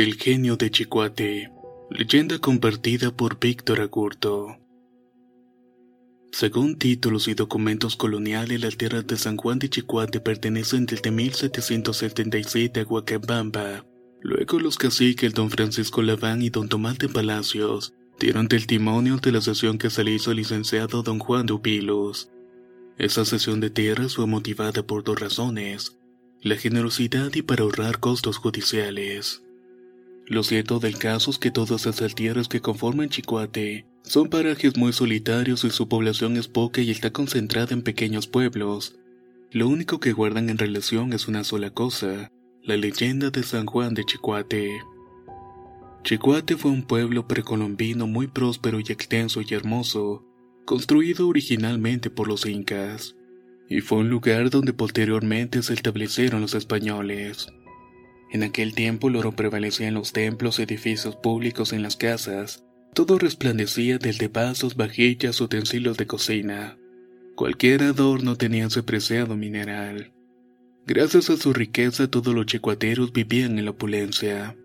El genio de Chicuate. Leyenda compartida por Víctor Agurto. Según títulos y documentos coloniales, las tierras de San Juan de Chicuate pertenecen desde 1777 a Huacabamba. Luego los caciques don Francisco Laván y don Tomás de Palacios dieron testimonio de la sesión que se le hizo al licenciado don Juan de Upilos. Esa sesión de tierras fue motivada por dos razones, la generosidad y para ahorrar costos judiciales. Lo cierto del caso es que todas esas tierras que conforman Chicuate son parajes muy solitarios y su población es poca y está concentrada en pequeños pueblos. Lo único que guardan en relación es una sola cosa, la leyenda de San Juan de Chicuate. Chicuate fue un pueblo precolombino muy próspero y extenso y hermoso, construido originalmente por los incas, y fue un lugar donde posteriormente se establecieron los españoles. En aquel tiempo el oro prevalecía en los templos, edificios públicos, en las casas. Todo resplandecía desde vasos, vajillas, utensilios de cocina. Cualquier adorno tenía ese preciado mineral. Gracias a su riqueza todos los chicuateros vivían en la opulencia.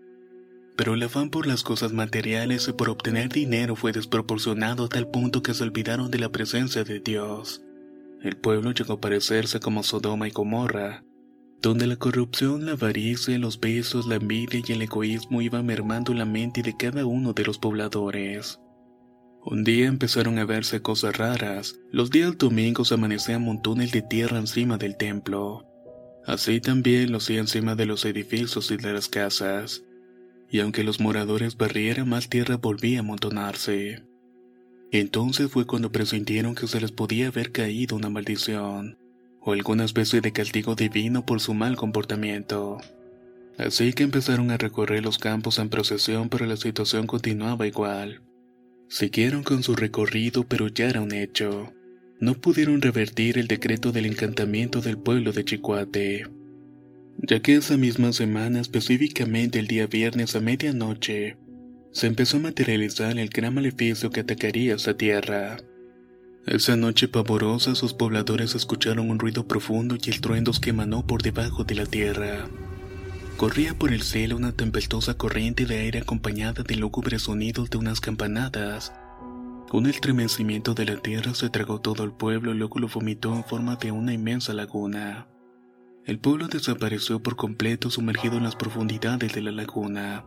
Pero el afán por las cosas materiales y por obtener dinero fue desproporcionado a tal punto que se olvidaron de la presencia de Dios. El pueblo llegó a parecerse como Sodoma y Gomorra, donde la corrupción, la avaricia, los besos, la envidia y el egoísmo iban mermando la mente de cada uno de los pobladores. Un día empezaron a verse cosas raras, los días domingos amanecían montones de tierra encima del templo. Así también lo hacía encima de los edificios y de las casas. Y aunque los moradores barrieran más tierra volvía a amontonarse. Entonces fue cuando presintieron que se les podía haber caído una maldición o alguna especie de castigo divino por su mal comportamiento. Así que empezaron a recorrer los campos en procesión, pero la situación continuaba igual. Siguieron con su recorrido, pero ya era un hecho. No pudieron revertir el decreto del encantamiento del pueblo de Chicuate, ya que esa misma semana, específicamente el día viernes a medianoche, se empezó a materializar el gran maleficio que atacaría esa tierra. Esa noche pavorosa sus pobladores escucharon un ruido profundo y el truendo que emanó por debajo de la tierra. Corría por el cielo una tempestuosa corriente de aire acompañada de lúgubres sonidos de unas campanadas. El estremecimiento de la tierra se tragó todo el pueblo y luego lo vomitó en forma de una inmensa laguna. El pueblo desapareció por completo sumergido en las profundidades de la laguna.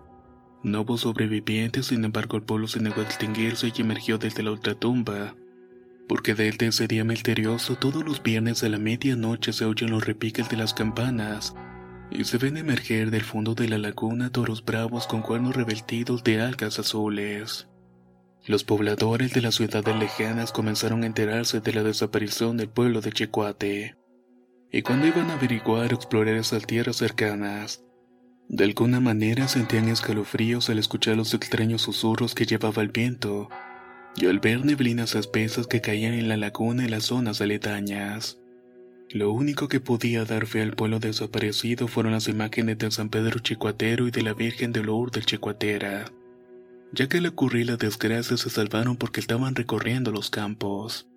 No hubo sobrevivientes, sin embargo el pueblo se negó a extinguirse y emergió desde la ultratumba porque desde ese día misterioso. Todos los viernes a la medianoche se oyen los repiques de las campanas y se ven emerger del fondo de la laguna toros bravos con cuernos revestidos de algas azules. Los pobladores de las ciudades lejanas comenzaron a enterarse de la desaparición del pueblo de Chicuate, y cuando iban a averiguar o explorar esas tierras cercanas, de alguna manera sentían escalofríos al escuchar los extraños susurros que llevaba el viento y al ver neblinas espesas que caían en la laguna y las zonas aledañas. Lo único que podía dar fe al pueblo desaparecido fueron las imágenes de San Pedro Chicuatero y de la Virgen de Lourdes Chicuatera, ya que al ocurrir la desgracia se salvaron porque estaban recorriendo los campos.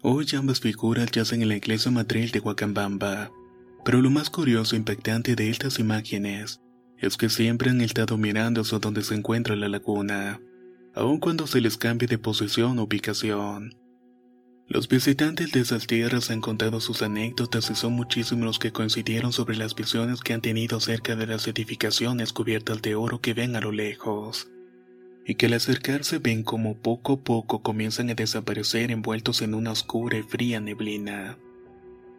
Hoy ambas figuras yacen en la iglesia matriz de Huacambamba. Pero lo más curioso e impactante de estas imágenes es que siempre han estado mirando donde se encuentra la laguna, aun cuando se les cambie de posición o ubicación. Los visitantes de esas tierras han contado sus anécdotas y son muchísimos los que coincidieron sobre las visiones que han tenido acerca de las edificaciones cubiertas de oro que ven a lo lejos, y que al acercarse ven como poco a poco comienzan a desaparecer envueltos en una oscura y fría neblina.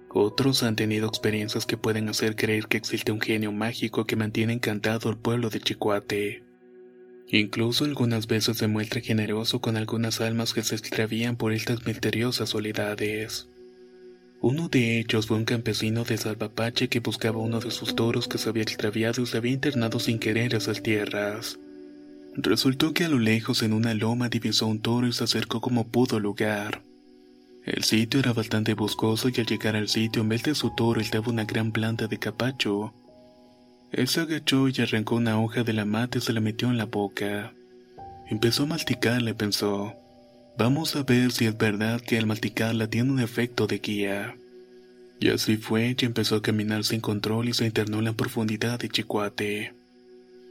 Otros han tenido experiencias que pueden hacer creer que existe un genio mágico que mantiene encantado al pueblo de Chicuate. Incluso algunas veces se muestra generoso con algunas almas que se extravían por estas misteriosas soledades. Uno de ellos fue un campesino de Salvapache que buscaba uno de sus toros que se había extraviado y se había internado sin querer a esas tierras. Resultó que a lo lejos en una loma divisó un toro y se acercó como pudo al lugar. El sitio era bastante boscoso y al llegar al sitio en vez de su toro estaba una gran planta de capacho. Él se agachó y arrancó una hoja de la mata y se la metió en la boca. Empezó a masticarla y pensó, vamos a ver si es verdad que al masticarla tiene un efecto de guía. Y así fue y empezó a caminar sin control y se internó en la profundidad de Chicuate.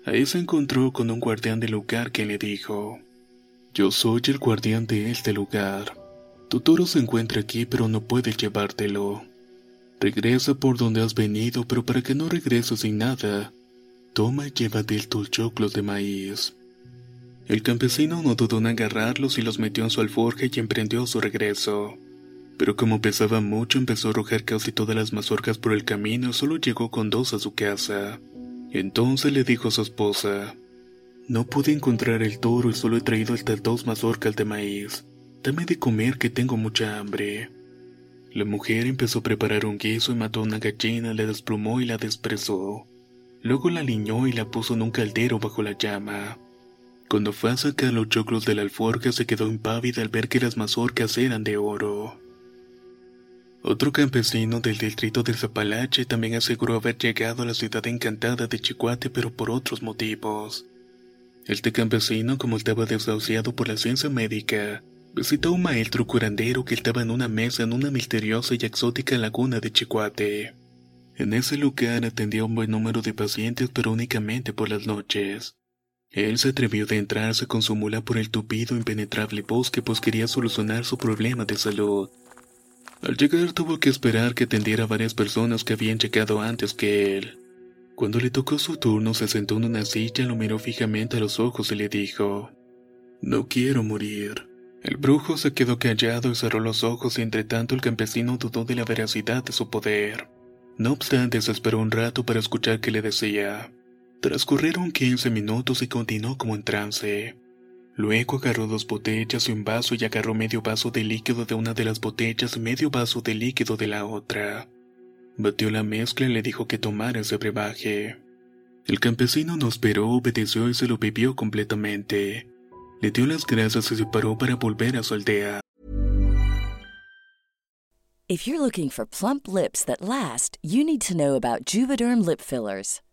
Ahí se encontró con un guardián del lugar que le dijo, Yo soy el guardián de este lugar. Tu toro se encuentra aquí pero no puedes llevártelo. Regresa por donde has venido, pero para que no regreses sin nada, toma y llévate tus choclos de maíz. El campesino no dudó en agarrarlos y los metió en su alforja y emprendió su regreso. Pero como pesaba mucho, empezó a arrojar casi todas las mazorcas por el camino y solo llegó con dos a su casa. Entonces le dijo a su esposa, No pude encontrar el toro y solo he traído estas dos mazorcas de maíz. Dame de comer que tengo mucha hambre. La mujer empezó a preparar un guiso y mató una gallina, la desplumó y la desprezó. Luego la liñó y la puso en un caldero bajo la llama. Cuando fue a sacar los choclos de la alforja se quedó impávida al ver que las mazorcas eran de oro. Otro campesino del distrito de Zapalache también aseguró haber llegado a la ciudad encantada de Chicuate pero por otros motivos. Este campesino, como estaba desahuciado por la ciencia médica, visitó un maestro curandero que estaba en una mesa en una misteriosa y exótica laguna de Chicuate. En ese lugar atendía un buen número de pacientes, pero únicamente por las noches. Él se atrevió a adentrarse con su mula por el tupido impenetrable bosque, pues quería solucionar su problema de salud. Al llegar tuvo que esperar que atendiera a varias personas que habían llegado antes que él. Cuando le tocó su turno, se sentó en una silla, lo miró fijamente a los ojos y le dijo: No quiero morir. El brujo se quedó callado y cerró los ojos y entre tanto el campesino dudó de la veracidad de su poder. No obstante, se esperó un rato para escuchar qué le decía. Transcurrieron 15 minutos y continuó como en trance. Luego agarró dos botellas y un vaso y agarró medio vaso de líquido de una de las botellas y medio vaso de líquido de la otra. Batió la mezcla y le dijo que tomara ese brebaje. El campesino no esperó, obedeció y se lo bebió completamente. Le dio las gracias y se paró para volver a su aldea. If you're looking for plump lips that last, you need to know about Juvederm lip fillers.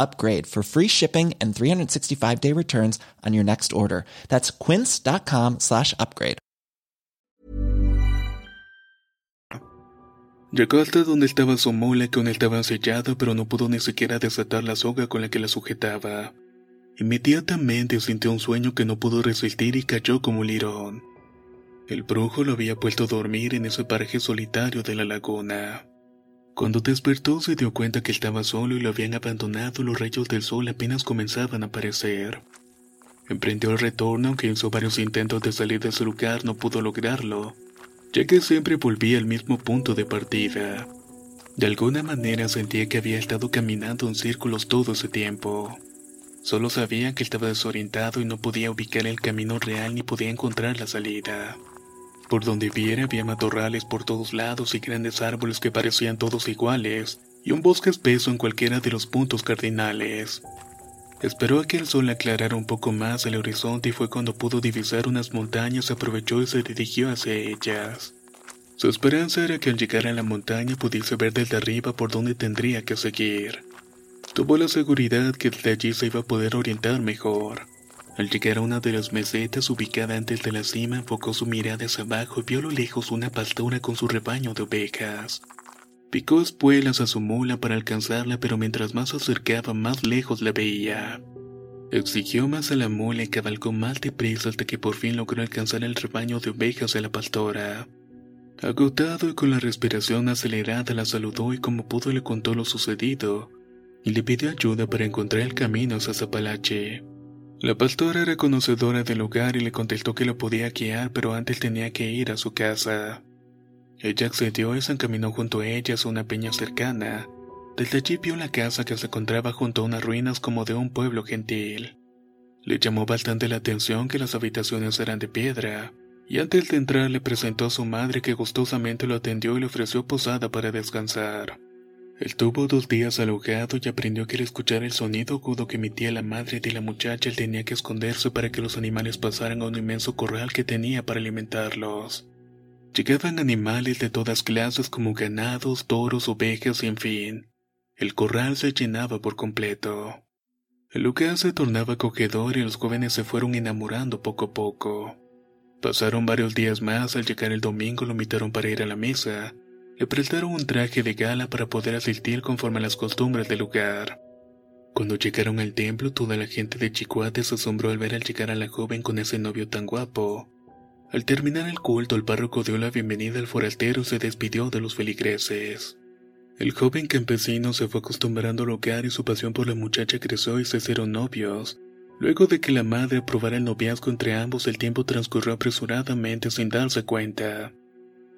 upgrade for free shipping and 365 day returns on your next order. That's quince.com slash upgrade. Hasta donde estaba su mula que aún estaba sellada pero no pudo ni siquiera desatar la soga con la que la sujetaba. Inmediatamente sintió un sueño que no pudo resistir y cayó como un lirón. El brujo lo había puesto a dormir en ese paraje solitario de la laguna. Cuando despertó se dio cuenta que estaba solo y lo habían abandonado los rayos del sol apenas comenzaban a aparecer. Emprendió el retorno aunque hizo varios intentos de salir de ese lugar no pudo lograrlo, ya que siempre volvía al mismo punto de partida. De alguna manera sentía que había estado caminando en círculos todo ese tiempo. Solo sabía que estaba desorientado y no podía ubicar el camino real ni podía encontrar la salida. Por donde viera había matorrales por todos lados y grandes árboles que parecían todos iguales, y un bosque espeso en cualquiera de los puntos cardinales. Esperó a que el sol aclarara un poco más el horizonte y fue cuando pudo divisar unas montañas, aprovechó y se dirigió hacia ellas. Su esperanza era que al llegar a la montaña pudiese ver desde arriba por dónde tendría que seguir. Tuvo la seguridad que desde allí se iba a poder orientar mejor. Al llegar a una de las mesetas ubicada antes de la cima, enfocó su mirada hacia abajo y vio a lo lejos una pastora con su rebaño de ovejas. Picó espuelas a su mula para alcanzarla, pero mientras más se acercaba, más lejos la veía. Exigió más a la mula y cabalgó más deprisa hasta que por fin logró alcanzar el rebaño de ovejas de la pastora. Agotado y con la respiración acelerada, la saludó y como pudo le contó lo sucedido, y le pidió ayuda para encontrar el camino hacia Zapalache. La pastora era conocedora del lugar y le contestó que lo podía guiar, pero antes tenía que ir a su casa. Ella accedió y se encaminó junto a ellas a una peña cercana. Desde allí vio la casa que se encontraba junto a unas ruinas como de un pueblo gentil. Le llamó bastante la atención que las habitaciones eran de piedra, y antes de entrar le presentó a su madre que gustosamente lo atendió y le ofreció posada para descansar. Estuvo dos días alojado y aprendió que al escuchar el sonido agudo que emitía la madre de la muchacha él tenía que esconderse para que los animales pasaran a un inmenso corral que tenía para alimentarlos. Llegaban animales de todas clases como ganados, toros, ovejas y en fin. El corral se llenaba por completo. El lugar se tornaba acogedor y los jóvenes se fueron enamorando poco a poco. Pasaron varios días más, al llegar el domingo lo invitaron para ir a la misa, le prestaron un traje de gala para poder asistir conforme a las costumbres del lugar. Cuando llegaron al templo, toda la gente de Chicuate se asombró al ver al llegar a la joven con ese novio tan guapo. Al terminar el culto, el párroco dio la bienvenida al forastero y se despidió de los feligreses. El joven campesino se fue acostumbrando al lugar y su pasión por la muchacha creció y se hicieron novios. Luego de que la madre aprobara el noviazgo entre ambos, el tiempo transcurrió apresuradamente sin darse cuenta.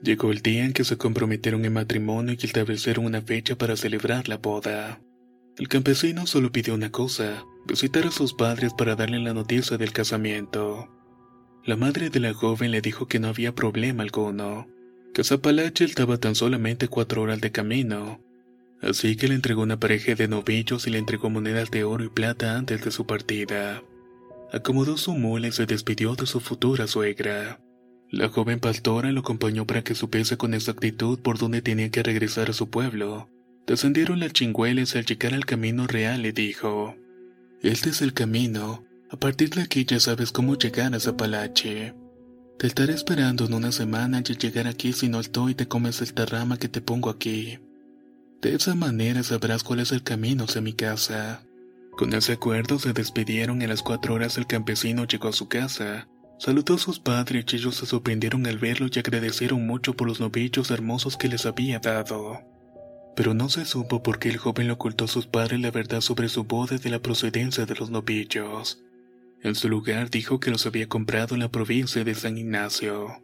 Llegó el día en que se comprometieron en matrimonio y establecieron una fecha para celebrar la boda. El campesino solo pidió una cosa, visitar a sus padres para darle la noticia del casamiento. La madre de la joven le dijo que no había problema alguno, que Zapalache estaba tan solamente cuatro horas de camino, así que le entregó una pareja de novillos y le entregó monedas de oro y plata antes de su partida. Acomodó su mula y se despidió de su futura suegra. La joven pastora lo acompañó para que supiese con exactitud por dónde tenía que regresar a su pueblo. Descendieron las chingüelas y al llegar al camino real le dijo, Este es el camino, a partir de aquí ya sabes cómo llegar a Zapalache. Te estaré esperando en una semana y llegar aquí si no estoy te comes esta rama que te pongo aquí. De esa manera sabrás cuál es el camino hacia mi casa. Con ese acuerdo se despidieron y a las cuatro horas el campesino llegó a su casa. Saludó a sus padres y ellos se sorprendieron al verlo y agradecieron mucho por los novillos hermosos que les había dado. Pero no se supo por qué el joven le ocultó a sus padres la verdad sobre su boda y de la procedencia de los novillos. En su lugar dijo que los había comprado en la provincia de San Ignacio.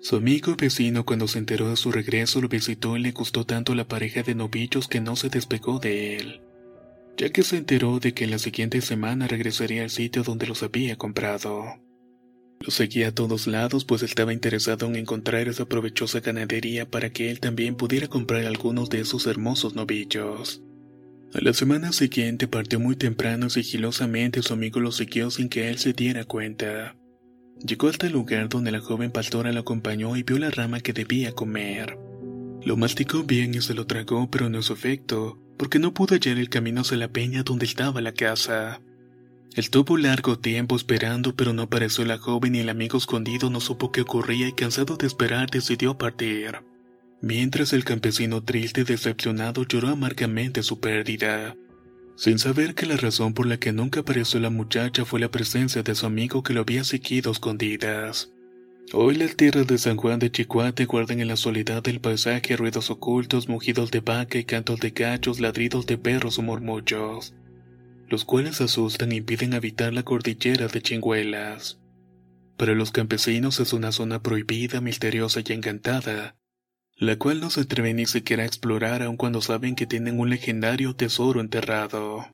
Su amigo vecino cuando se enteró de su regreso lo visitó y le gustó tanto la pareja de novillos que no se despegó de él, ya que se enteró de que en la siguiente semana regresaría al sitio donde los había comprado. Lo seguía a todos lados pues estaba interesado en encontrar esa provechosa ganadería para que él también pudiera comprar algunos de esos hermosos novillos. A la semana siguiente partió muy temprano y sigilosamente su amigo lo siguió sin que él se diera cuenta. Llegó hasta el lugar donde la joven pastora lo acompañó y vio la rama que debía comer. Lo masticó bien y se lo tragó, pero no su efecto, porque no pudo hallar el camino hacia la peña donde estaba la casa. Estuvo largo tiempo esperando, pero no apareció la joven y el amigo escondido no supo qué ocurría y cansado de esperar decidió partir. Mientras el campesino triste y decepcionado lloró amargamente su pérdida, sin saber que la razón por la que nunca apareció la muchacha fue la presencia de su amigo que lo había seguido escondidas. Hoy las tierras de San Juan de Chicuate guardan en la soledad del paisaje ruidos ocultos, mugidos de vaca y cantos de gachos, ladridos de perros o murmullos, los cuales asustan e impiden habitar la cordillera de Chingüelas. Para los campesinos es una zona prohibida, misteriosa y encantada, la cual no se atreven ni siquiera a explorar aun cuando saben que tienen un legendario tesoro enterrado.